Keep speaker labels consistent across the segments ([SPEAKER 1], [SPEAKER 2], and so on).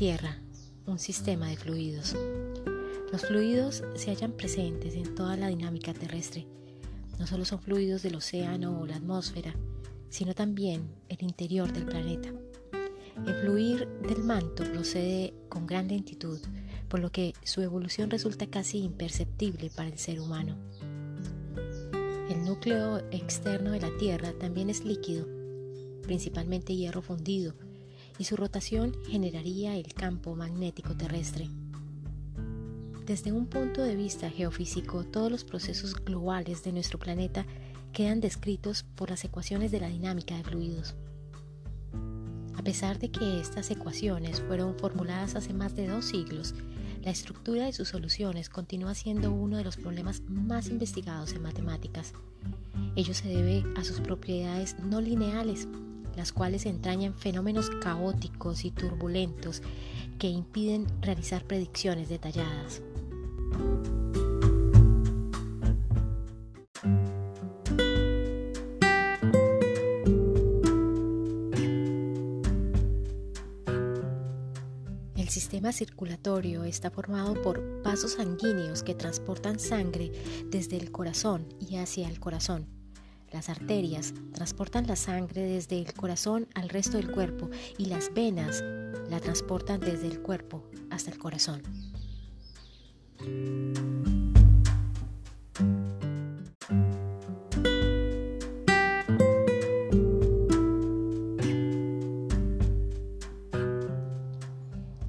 [SPEAKER 1] Tierra, un sistema de fluidos. Los fluidos se hallan presentes en toda la dinámica terrestre. No solo son fluidos del océano o la atmósfera, sino también el interior del planeta. El fluir del manto procede con gran lentitud, por lo que su evolución resulta casi imperceptible para el ser humano. El núcleo externo de la Tierra también es líquido, principalmente hierro fundido, y su rotación generaría el campo magnético terrestre. Desde un punto de vista geofísico, todos los procesos globales de nuestro planeta quedan descritos por las ecuaciones de la dinámica de fluidos. A pesar de que estas ecuaciones fueron formuladas hace más de dos siglos, la estructura de sus soluciones continúa siendo uno de los problemas más investigados en matemáticas. Ello se debe a sus propiedades no lineales, las cuales entrañan fenómenos caóticos y turbulentos que impiden realizar predicciones detalladas. El sistema circulatorio está formado por vasos sanguíneos que transportan sangre desde el corazón y hacia el corazón. Las arterias transportan la sangre desde el corazón al resto del cuerpo y las venas la transportan desde el cuerpo hasta el corazón.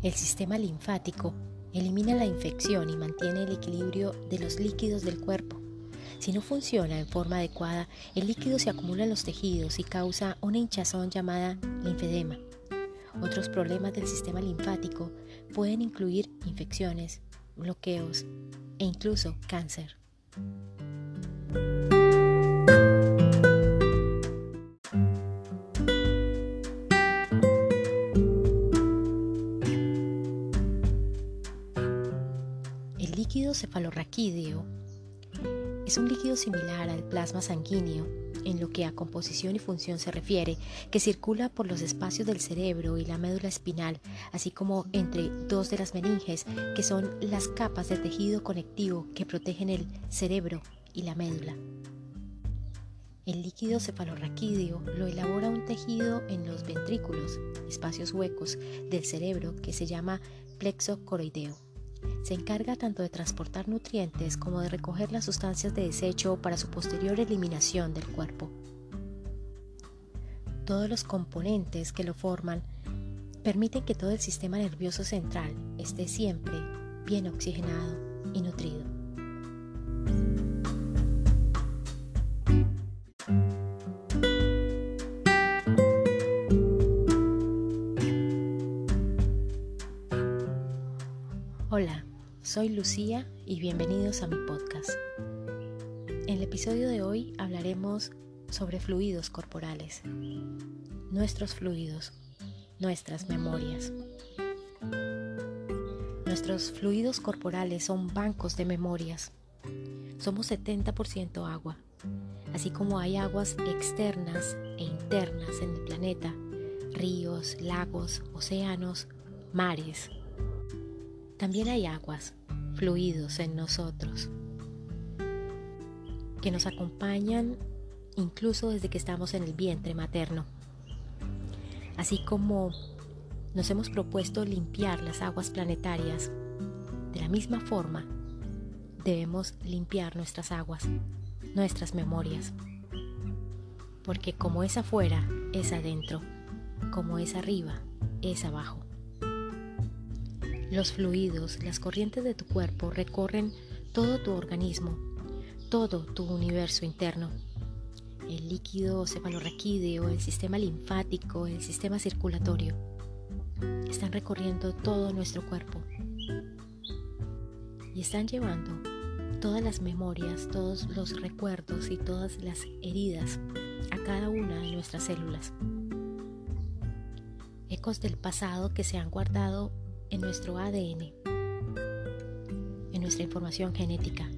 [SPEAKER 1] El sistema linfático elimina la infección y mantiene el equilibrio de los líquidos del cuerpo. Si no funciona en forma adecuada, el líquido se acumula en los tejidos y causa una hinchazón llamada linfedema. Otros problemas del sistema linfático pueden incluir infecciones, bloqueos e incluso cáncer. El líquido cefalorraquídeo es un líquido similar al plasma sanguíneo en lo que a composición y función se refiere, que circula por los espacios del cerebro y la médula espinal, así como entre dos de las meninges, que son las capas de tejido conectivo que protegen el cerebro y la médula. El líquido cefalorraquídeo lo elabora un tejido en los ventrículos, espacios huecos del cerebro que se llama plexo coroideo. Se encarga tanto de transportar nutrientes como de recoger las sustancias de desecho para su posterior eliminación del cuerpo. Todos los componentes que lo forman permiten que todo el sistema nervioso central esté siempre bien oxigenado y nutrido. Soy Lucía y bienvenidos a mi podcast. En el episodio de hoy hablaremos sobre fluidos corporales, nuestros fluidos, nuestras memorias. Nuestros fluidos corporales son bancos de memorias. Somos 70% agua, así como hay aguas externas e internas en el planeta, ríos, lagos, océanos, mares. También hay aguas, fluidos en nosotros, que nos acompañan incluso desde que estamos en el vientre materno. Así como nos hemos propuesto limpiar las aguas planetarias, de la misma forma debemos limpiar nuestras aguas, nuestras memorias. Porque como es afuera, es adentro, como es arriba, es abajo. Los fluidos, las corrientes de tu cuerpo recorren todo tu organismo, todo tu universo interno. El líquido cefalorraquídeo, el sistema linfático, el sistema circulatorio están recorriendo todo nuestro cuerpo y están llevando todas las memorias, todos los recuerdos y todas las heridas a cada una de nuestras células. Ecos del pasado que se han guardado en nuestro ADN, en nuestra información genética,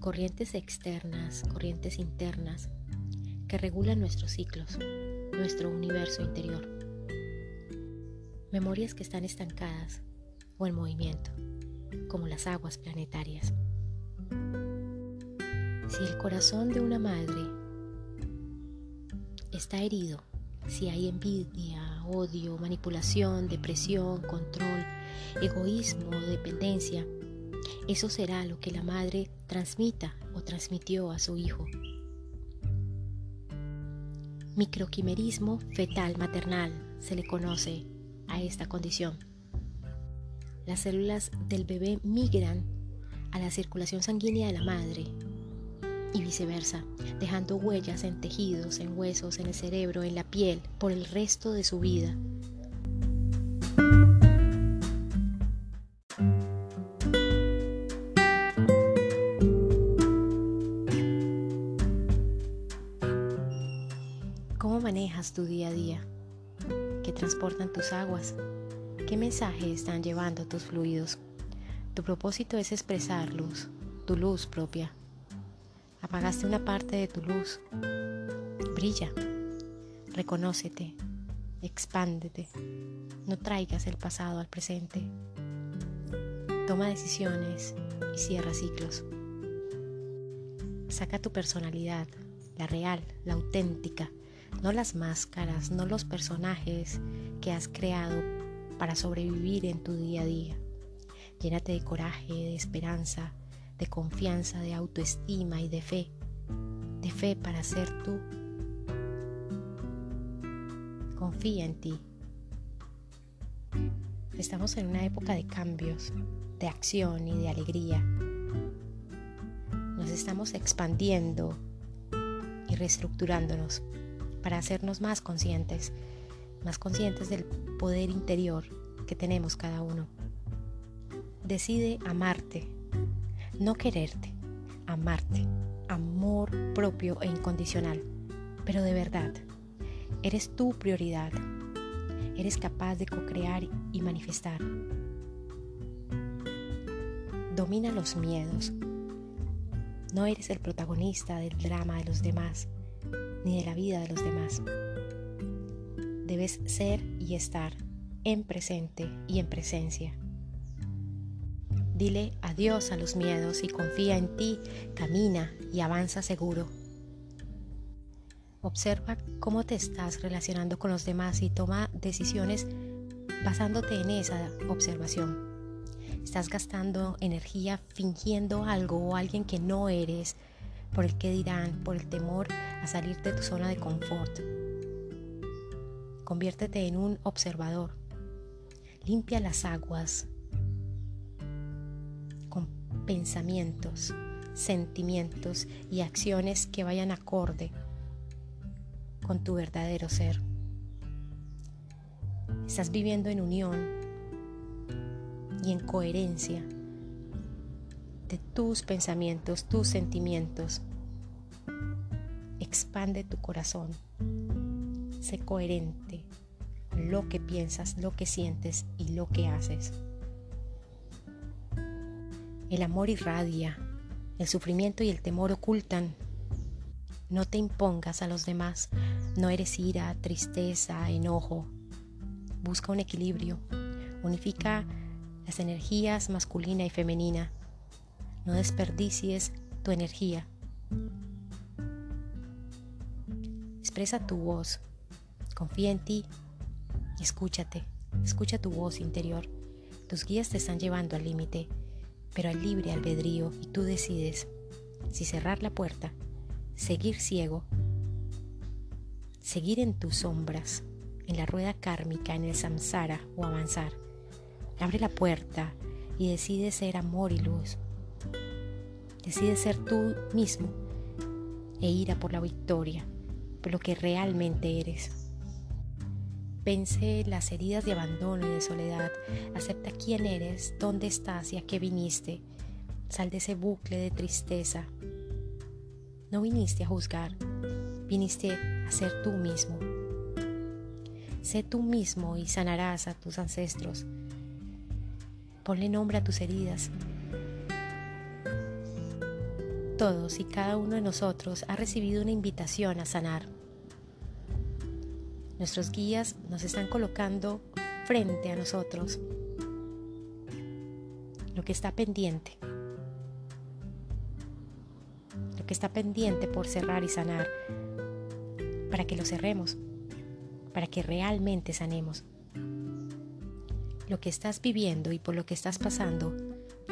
[SPEAKER 1] corrientes externas, corrientes internas que regulan nuestros ciclos, nuestro universo interior. Memorias que están estancadas o en movimiento, como las aguas planetarias. Si el corazón de una madre está herido, si hay envidia, odio, manipulación, depresión, control, egoísmo, dependencia, eso será lo que la madre transmita o transmitió a su hijo. Microquimerismo fetal maternal se le conoce a esta condición. Las células del bebé migran a la circulación sanguínea de la madre y viceversa, dejando huellas en tejidos, en huesos, en el cerebro, en la piel, por el resto de su vida. Tu día a día? ¿Qué transportan tus aguas? ¿Qué mensaje están llevando tus fluidos? Tu propósito es expresar luz, tu luz propia. Apagaste una parte de tu luz. Brilla. Reconócete. Expándete. No traigas el pasado al presente. Toma decisiones y cierra ciclos. Saca tu personalidad, la real, la auténtica, no las máscaras, no los personajes que has creado para sobrevivir en tu día a día. Llénate de coraje, de esperanza, de confianza, de autoestima y de fe. De fe para ser tú. Confía en ti. Estamos en una época de cambios, de acción y de alegría. Nos estamos expandiendo y reestructurándonos para hacernos más conscientes, más conscientes del poder interior que tenemos cada uno. Decide amarte, no quererte, amarte, amor propio e incondicional, pero de verdad, eres tu prioridad, eres capaz de co-crear y manifestar. Domina los miedos, no eres el protagonista del drama de los demás, ni de la vida de los demás. Debes ser y estar en presente y en presencia. Dile adiós a los miedos y confía en ti, camina y avanza seguro. Observa cómo te estás relacionando con los demás y toma decisiones basándote en esa observación. Estás gastando energía fingiendo algo o alguien que no eres por el que dirán, por el temor a salir de tu zona de confort. Conviértete en un observador. Limpia las aguas con pensamientos, sentimientos y acciones que vayan acorde con tu verdadero ser. Estás viviendo en unión y en coherencia tus pensamientos, tus sentimientos. Expande tu corazón. Sé coherente lo que piensas, lo que sientes y lo que haces. El amor irradia, el sufrimiento y el temor ocultan. No te impongas a los demás, no eres ira, tristeza, enojo. Busca un equilibrio, unifica las energías masculina y femenina. No desperdicies tu energía. Expresa tu voz, confía en ti, escúchate, escucha tu voz interior. Tus guías te están llevando al límite, pero al libre albedrío y tú decides si cerrar la puerta, seguir ciego, seguir en tus sombras, en la rueda kármica, en el samsara o avanzar. Abre la puerta y decide ser amor y luz. Decide ser tú mismo e ir a por la victoria, por lo que realmente eres. Vence las heridas de abandono y de soledad. Acepta quién eres, dónde estás y a qué viniste. Sal de ese bucle de tristeza. No viniste a juzgar, viniste a ser tú mismo. Sé tú mismo y sanarás a tus ancestros. Ponle nombre a tus heridas todos y cada uno de nosotros ha recibido una invitación a sanar. Nuestros guías nos están colocando frente a nosotros, lo que está pendiente, lo que está pendiente por cerrar y sanar, para que lo cerremos, para que realmente sanemos. Lo que estás viviendo y por lo que estás pasando,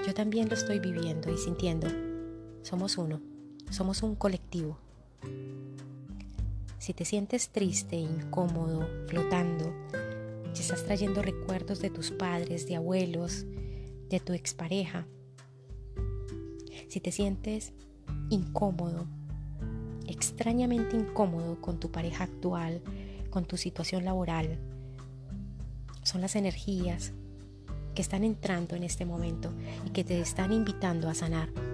[SPEAKER 1] yo también lo estoy viviendo y sintiendo. Somos uno, somos un colectivo. Si te sientes triste, incómodo, flotando, si estás trayendo recuerdos de tus padres, de abuelos, de tu expareja, si te sientes incómodo, extrañamente incómodo con tu pareja actual, con tu situación laboral, son las energías que están entrando en este momento y que te están invitando a sanar.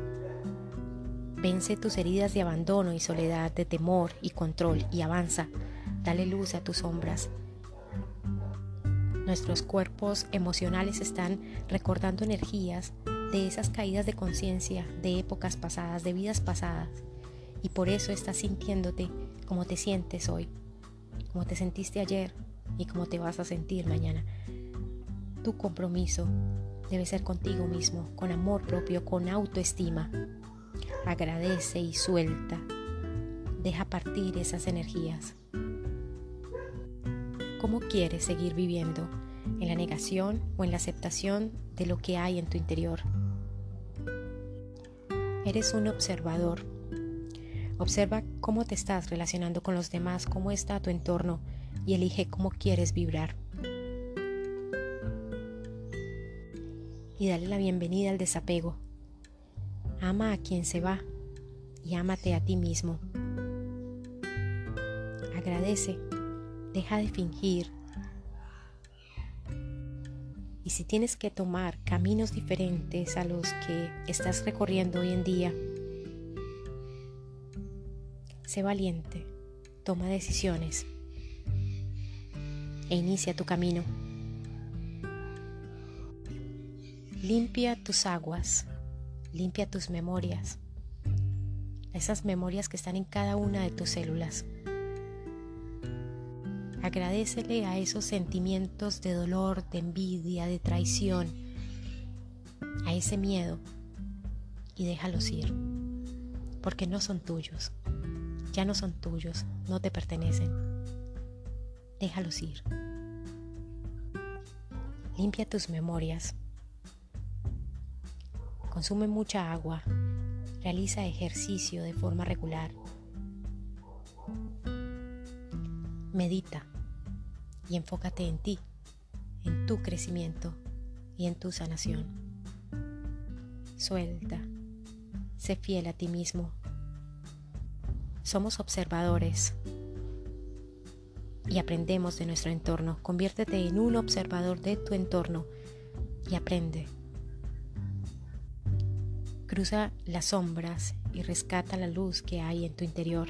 [SPEAKER 1] Vence tus heridas de abandono y soledad, de temor y control y avanza. Dale luz a tus sombras. Nuestros cuerpos emocionales están recordando energías de esas caídas de conciencia, de épocas pasadas, de vidas pasadas. Y por eso estás sintiéndote como te sientes hoy, como te sentiste ayer y como te vas a sentir mañana. Tu compromiso debe ser contigo mismo, con amor propio, con autoestima agradece y suelta. Deja partir esas energías. ¿Cómo quieres seguir viviendo? ¿En la negación o en la aceptación de lo que hay en tu interior? Eres un observador. Observa cómo te estás relacionando con los demás, cómo está tu entorno y elige cómo quieres vibrar. Y dale la bienvenida al desapego Ama a quien se va y ámate a ti mismo. Agradece, deja de fingir. Y si tienes que tomar caminos diferentes a los que estás recorriendo hoy en día, sé valiente, toma decisiones e inicia tu camino. Limpia tus aguas Limpia tus memorias, esas memorias que están en cada una de tus células. Agradecele a esos sentimientos de dolor, de envidia, de traición, a ese miedo y déjalos ir, porque no son tuyos, ya no son tuyos, no te pertenecen. Déjalos ir. Limpia tus memorias Consume mucha agua. Realiza ejercicio de forma regular. Medita y enfócate en ti, en tu crecimiento y en tu sanación. Suelta. Sé fiel a ti mismo. Somos observadores y aprendemos de nuestro entorno. Conviértete en un observador de tu entorno y aprende Cruza las sombras y rescata la luz que hay en tu interior.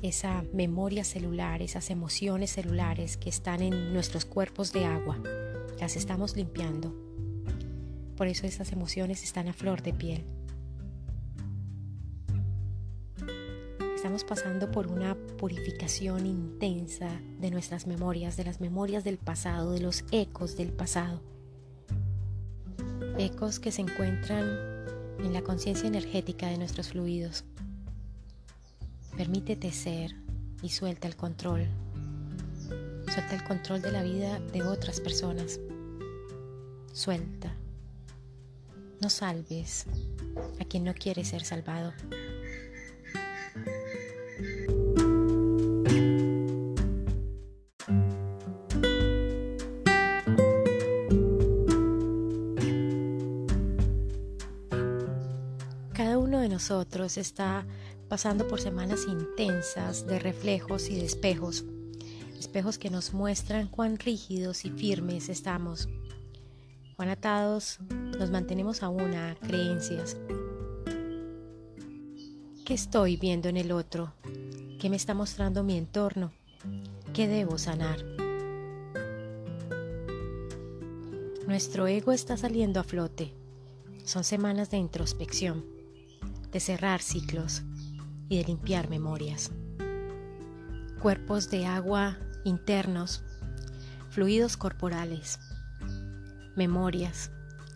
[SPEAKER 1] Esa memoria celular, esas emociones celulares que están en nuestros cuerpos de agua, las estamos limpiando. Por eso esas emociones están a flor de piel. Estamos pasando por una purificación intensa de nuestras memorias, de las memorias del pasado, de los ecos del pasado ecos que se encuentran en la conciencia energética de nuestros fluidos. Permítete ser y suelta el control. Suelta el control de la vida de otras personas. Suelta. No salves a quien no quiere ser salvado. Está pasando por semanas intensas de reflejos y de espejos, espejos que nos muestran cuán rígidos y firmes estamos, cuán atados nos mantenemos aún a creencias. ¿Qué estoy viendo en el otro? ¿Qué me está mostrando mi entorno? ¿Qué debo sanar? Nuestro ego está saliendo a flote. Son semanas de introspección de cerrar ciclos y de limpiar memorias. Cuerpos de agua internos fluidos corporales, memorias,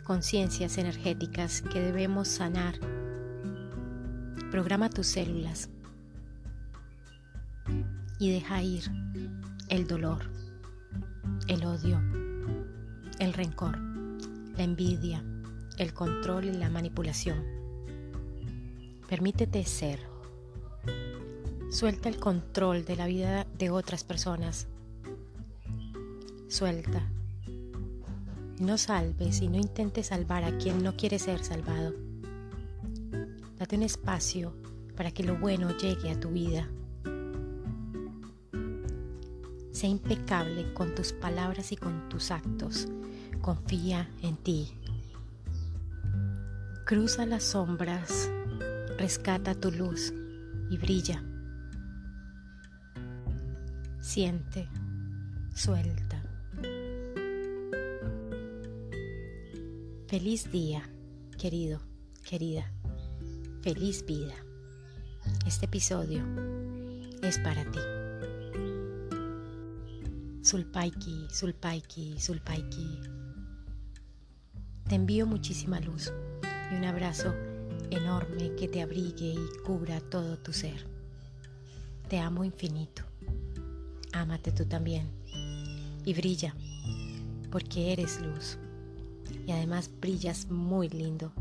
[SPEAKER 1] conciencias energéticas que debemos sanar. Programa tus células y deja ir el dolor, el odio, el rencor, la envidia, el control y la manipulación. Permítete ser. Suelta el control de la vida de otras personas Suelta. No salves y no intentes salvar a quien no quiere ser salvado. Date un espacio para que lo bueno llegue a tu vida. Sé impecable con tus palabras y con tus actos. Confía en ti. Cruza las sombras, rescata tu luz y brilla. Siente, suelta. Feliz día, querido, querida. Feliz vida. Este episodio es para ti. Sulpaiki, Sulpaiki, Sulpaiki. Te envío muchísima luz y un abrazo enorme que te abrigue y cubra todo tu ser. Te amo infinito. Ámate tú también y brilla porque eres luz y además brillas muy lindo